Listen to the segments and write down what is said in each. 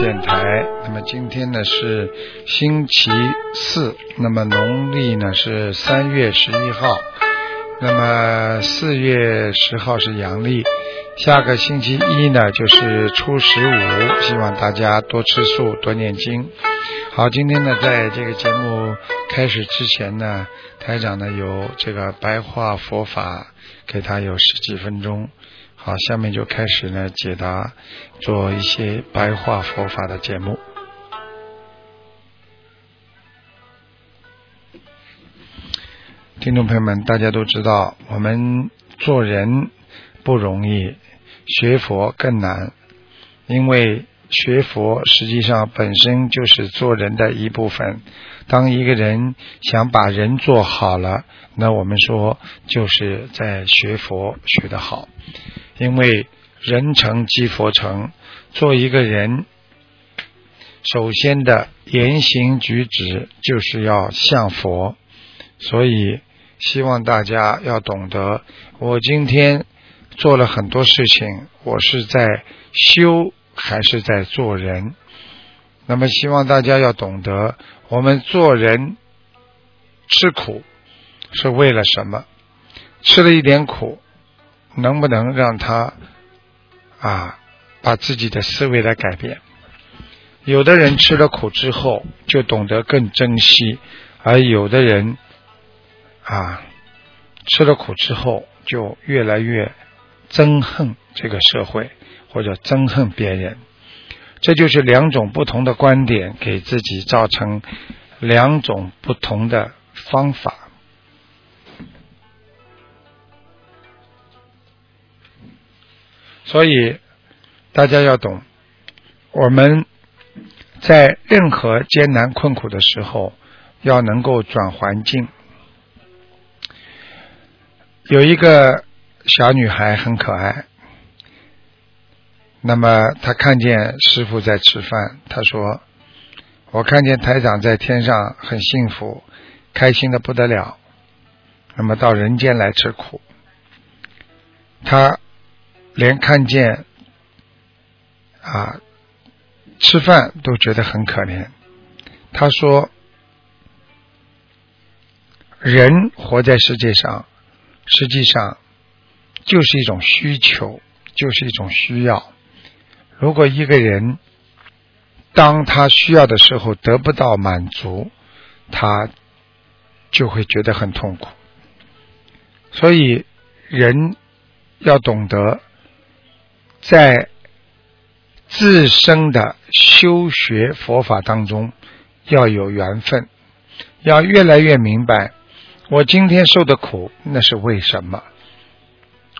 电台。那么今天呢是星期四，那么农历呢是三月十一号，那么四月十号是阳历，下个星期一呢就是初十五，希望大家多吃素，多念经。好，今天呢在这个节目开始之前呢，台长呢有这个白话佛法，给他有十几分钟。好，下面就开始呢解答，做一些白话佛法的节目。听众朋友们，大家都知道，我们做人不容易，学佛更难，因为学佛实际上本身就是做人的一部分。当一个人想把人做好了，那我们说就是在学佛学得好。因为人成即佛成，做一个人，首先的言行举止就是要像佛，所以希望大家要懂得，我今天做了很多事情，我是在修还是在做人？那么希望大家要懂得，我们做人吃苦是为了什么？吃了一点苦。能不能让他啊把自己的思维来改变？有的人吃了苦之后就懂得更珍惜，而有的人啊吃了苦之后就越来越憎恨这个社会或者憎恨别人。这就是两种不同的观点，给自己造成两种不同的方法。所以大家要懂，我们在任何艰难困苦的时候，要能够转环境。有一个小女孩很可爱，那么她看见师傅在吃饭，她说：“我看见台长在天上很幸福，开心的不得了。那么到人间来吃苦，他。”连看见啊吃饭都觉得很可怜。他说：“人活在世界上，实际上就是一种需求，就是一种需要。如果一个人当他需要的时候得不到满足，他就会觉得很痛苦。所以人要懂得。”在自身的修学佛法当中，要有缘分，要越来越明白，我今天受的苦那是为什么？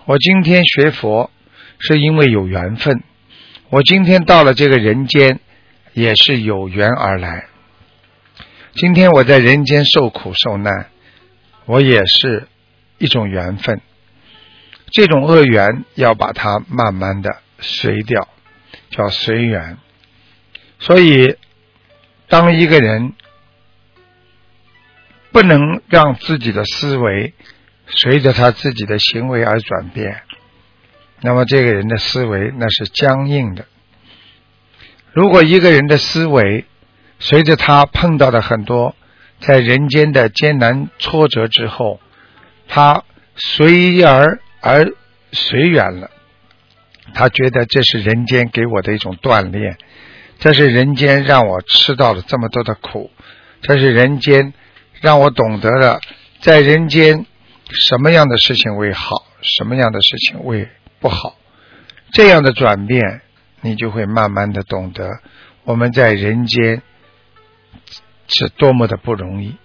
我今天学佛是因为有缘分，我今天到了这个人间也是有缘而来。今天我在人间受苦受难，我也是一种缘分。这种恶缘要把它慢慢的随掉，叫随缘。所以，当一个人不能让自己的思维随着他自己的行为而转变，那么这个人的思维那是僵硬的。如果一个人的思维随着他碰到的很多在人间的艰难挫折之后，他随而。而随缘了，他觉得这是人间给我的一种锻炼，这是人间让我吃到了这么多的苦，这是人间让我懂得了在人间什么样的事情为好，什么样的事情为不好。这样的转变，你就会慢慢的懂得我们在人间是多么的不容易。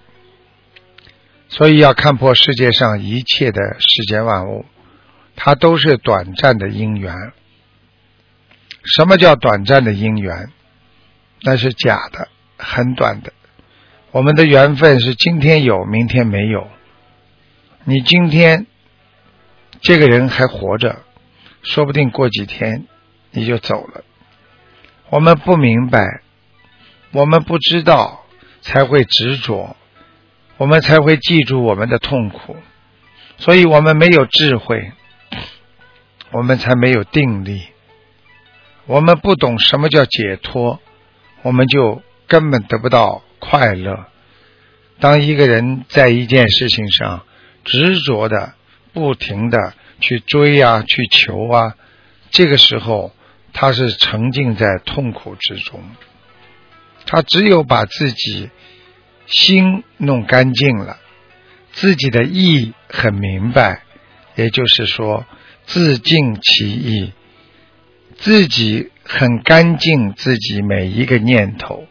所以要看破世界上一切的世间万物。它都是短暂的因缘。什么叫短暂的因缘？那是假的，很短的。我们的缘分是今天有，明天没有。你今天这个人还活着，说不定过几天你就走了。我们不明白，我们不知道，才会执着，我们才会记住我们的痛苦，所以我们没有智慧。我们才没有定力，我们不懂什么叫解脱，我们就根本得不到快乐。当一个人在一件事情上执着的、不停的去追啊、去求啊，这个时候他是沉浸在痛苦之中。他只有把自己心弄干净了，自己的意很明白，也就是说自尽其意，自己很干净，自己每一个念头。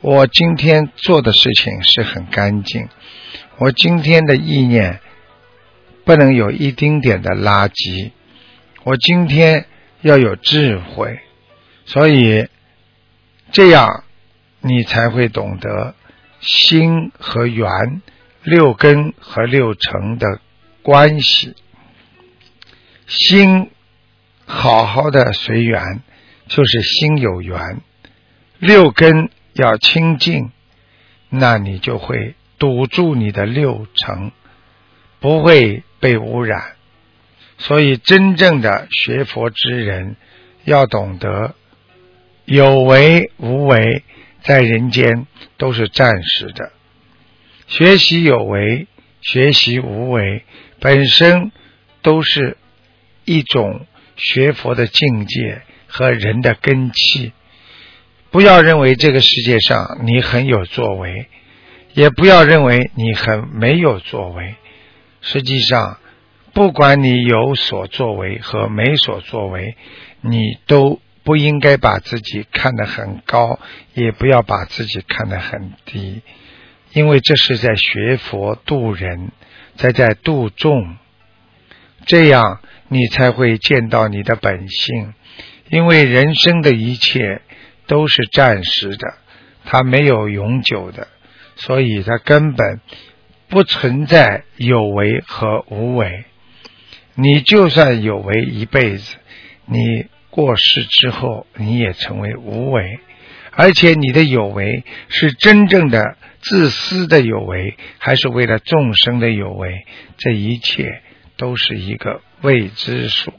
我今天做的事情是很干净，我今天的意念不能有一丁点的垃圾，我今天要有智慧，所以这样你才会懂得心和缘、六根和六尘的关系。心好好的随缘，就是心有缘，六根。要清净，那你就会堵住你的六尘，不会被污染。所以，真正的学佛之人要懂得有为无为，在人间都是暂时的。学习有为，学习无为，本身都是一种学佛的境界和人的根气。不要认为这个世界上你很有作为，也不要认为你很没有作为。实际上，不管你有所作为和没所作为，你都不应该把自己看得很高，也不要把自己看得很低，因为这是在学佛度人，在在度众，这样你才会见到你的本性。因为人生的一切。都是暂时的，它没有永久的，所以它根本不存在有为和无为。你就算有为一辈子，你过世之后，你也成为无为。而且你的有为是真正的自私的有为，还是为了众生的有为？这一切都是一个未知数。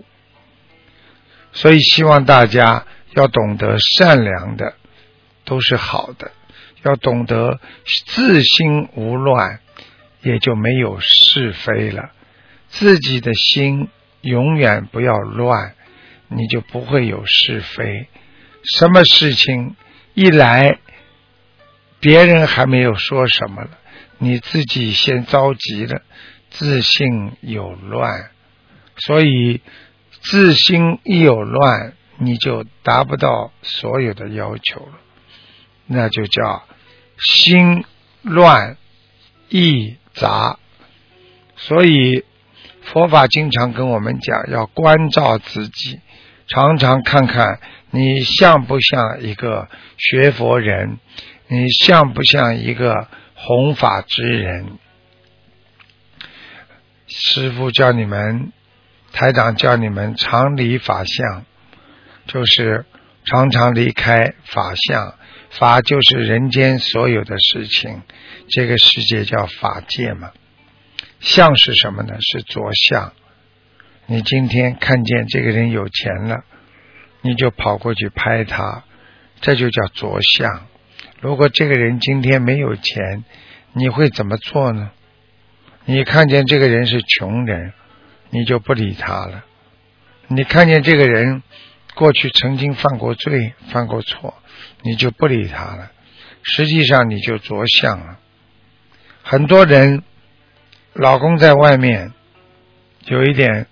所以希望大家。要懂得善良的都是好的，要懂得自心无乱，也就没有是非了。自己的心永远不要乱，你就不会有是非。什么事情一来，别人还没有说什么了，你自己先着急了，自信有乱，所以自心一有乱。你就达不到所有的要求了，那就叫心乱意杂。所以佛法经常跟我们讲，要关照自己，常常看看你像不像一个学佛人，你像不像一个弘法之人。师父叫你们，台长叫你们常理法相。就是常常离开法相，法就是人间所有的事情，这个世界叫法界嘛。相是什么呢？是着相。你今天看见这个人有钱了，你就跑过去拍他，这就叫着相。如果这个人今天没有钱，你会怎么做呢？你看见这个人是穷人，你就不理他了。你看见这个人。过去曾经犯过罪、犯过错，你就不理他了。实际上你就着相了。很多人，老公在外面有一点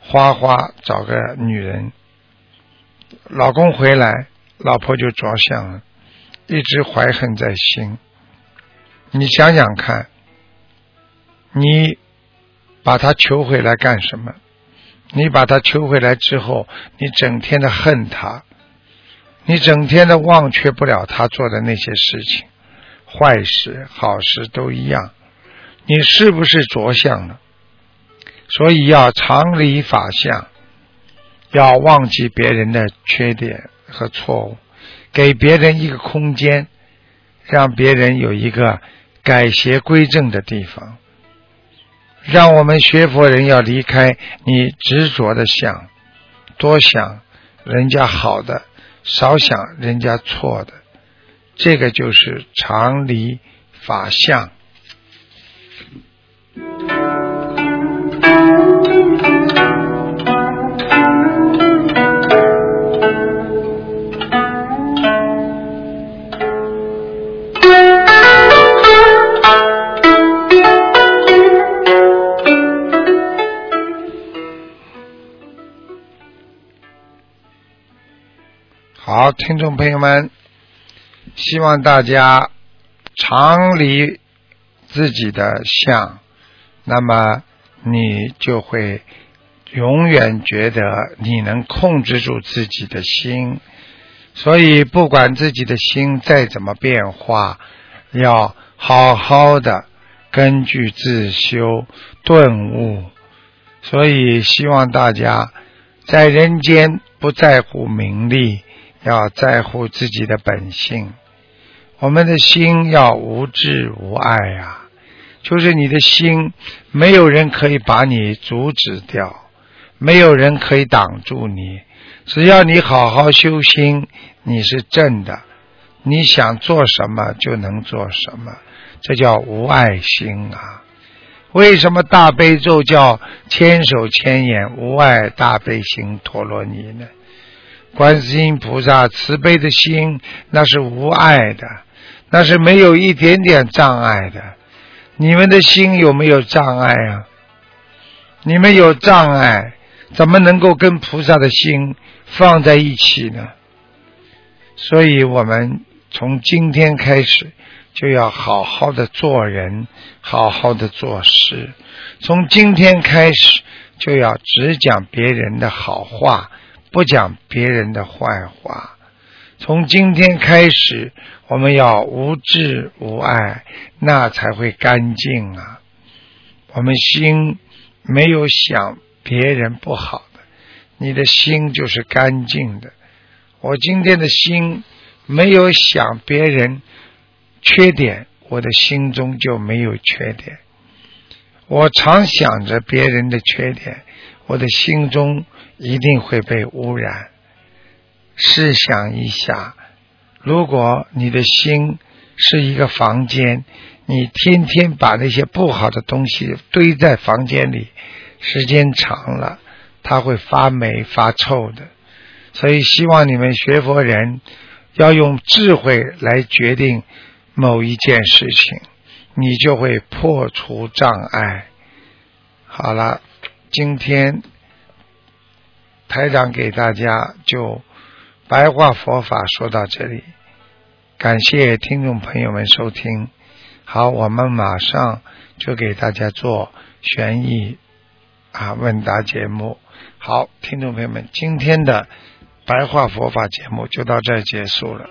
花花，找个女人，老公回来，老婆就着相了，一直怀恨在心。你想想看，你把他求回来干什么？你把他求回来之后，你整天的恨他，你整天的忘却不了他做的那些事情，坏事、好事都一样。你是不是着相了？所以要常理法相，要忘记别人的缺点和错误，给别人一个空间，让别人有一个改邪归正的地方。让我们学佛人要离开你执着的想，多想人家好的，少想人家错的。这个就是常理法相。听众朋友们，希望大家常离自己的相，那么你就会永远觉得你能控制住自己的心。所以，不管自己的心再怎么变化，要好好的根据自修顿悟。所以，希望大家在人间不在乎名利。要在乎自己的本性，我们的心要无智无爱啊！就是你的心，没有人可以把你阻止掉，没有人可以挡住你。只要你好好修心，你是正的，你想做什么就能做什么，这叫无爱心啊！为什么大悲咒叫千手千眼无爱大悲心陀罗尼呢？观世音菩萨慈悲的心，那是无爱的，那是没有一点点障碍的。你们的心有没有障碍啊？你们有障碍，怎么能够跟菩萨的心放在一起呢？所以我们从今天开始就要好好的做人，好好的做事。从今天开始就要只讲别人的好话。不讲别人的坏话。从今天开始，我们要无智无爱，那才会干净啊！我们心没有想别人不好的，你的心就是干净的。我今天的心没有想别人缺点，我的心中就没有缺点。我常想着别人的缺点，我的心中。一定会被污染。试想一下，如果你的心是一个房间，你天天把那些不好的东西堆在房间里，时间长了，它会发霉发臭的。所以，希望你们学佛人要用智慧来决定某一件事情，你就会破除障碍。好了，今天。台长给大家就白话佛法说到这里，感谢听众朋友们收听。好，我们马上就给大家做悬疑啊问答节目。好，听众朋友们，今天的白话佛法节目就到这结束了。